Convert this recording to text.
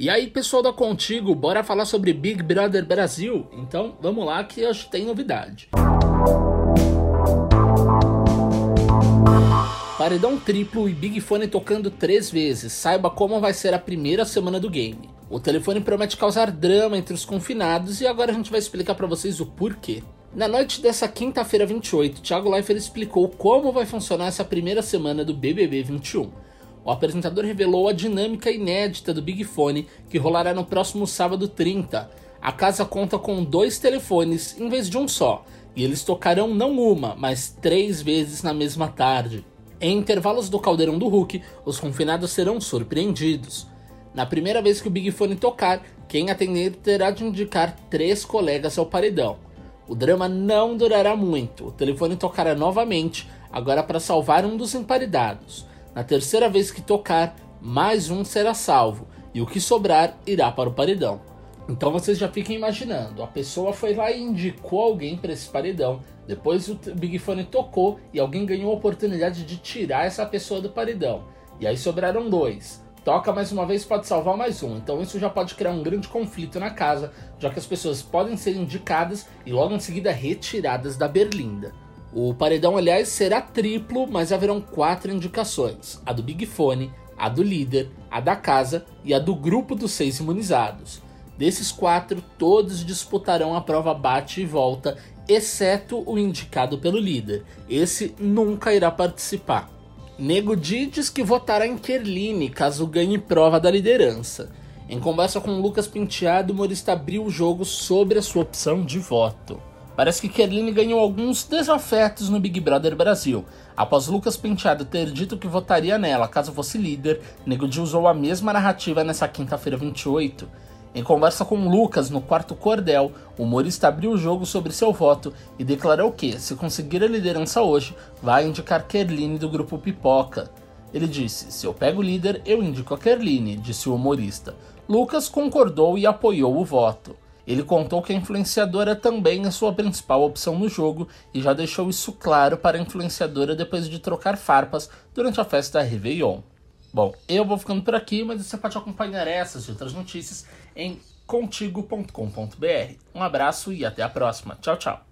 E aí, pessoal da Contigo, bora falar sobre Big Brother Brasil? Então, vamos lá que hoje tem novidade. Paredão triplo e Big Fone tocando três vezes. Saiba como vai ser a primeira semana do game. O telefone promete causar drama entre os confinados e agora a gente vai explicar para vocês o porquê. Na noite dessa quinta-feira 28, Thiago Leifert explicou como vai funcionar essa primeira semana do BBB 21. O apresentador revelou a dinâmica inédita do Big Fone que rolará no próximo sábado 30. A casa conta com dois telefones em vez de um só, e eles tocarão não uma, mas três vezes na mesma tarde. Em intervalos do caldeirão do Hulk, os confinados serão surpreendidos. Na primeira vez que o Big Fone tocar, quem atender terá de indicar três colegas ao paredão. O drama não durará muito, o telefone tocará novamente, agora para salvar um dos emparedados. Na terceira vez que tocar, mais um será salvo, e o que sobrar irá para o paredão. Então vocês já fiquem imaginando, a pessoa foi lá e indicou alguém para esse paredão, depois o Big Fone tocou e alguém ganhou a oportunidade de tirar essa pessoa do paredão. E aí sobraram dois. Toca mais uma vez pode salvar mais um. Então isso já pode criar um grande conflito na casa, já que as pessoas podem ser indicadas e logo em seguida retiradas da berlinda. O paredão, aliás, será triplo, mas haverão quatro indicações: a do Big Fone, a do líder, a da casa e a do grupo dos seis imunizados. Desses quatro, todos disputarão a prova bate e volta, exceto o indicado pelo líder. Esse nunca irá participar. Nego Di diz que votará em Kerline caso ganhe prova da liderança. Em conversa com Lucas Penteado, o humorista abriu o jogo sobre a sua opção de voto. Parece que Kerline ganhou alguns desafetos no Big Brother Brasil. Após Lucas Penteado ter dito que votaria nela caso fosse líder, Nego Di usou a mesma narrativa nessa quinta-feira 28. Em conversa com Lucas no quarto cordel, o humorista abriu o jogo sobre seu voto e declarou que, se conseguir a liderança hoje, vai indicar Kerline do grupo Pipoca. Ele disse: Se eu pego o líder, eu indico a Kerline, disse o humorista. Lucas concordou e apoiou o voto. Ele contou que a influenciadora também é sua principal opção no jogo e já deixou isso claro para a influenciadora depois de trocar farpas durante a festa Réveillon. Bom, eu vou ficando por aqui, mas você pode acompanhar essas e outras notícias em contigo.com.br. Um abraço e até a próxima. Tchau, tchau.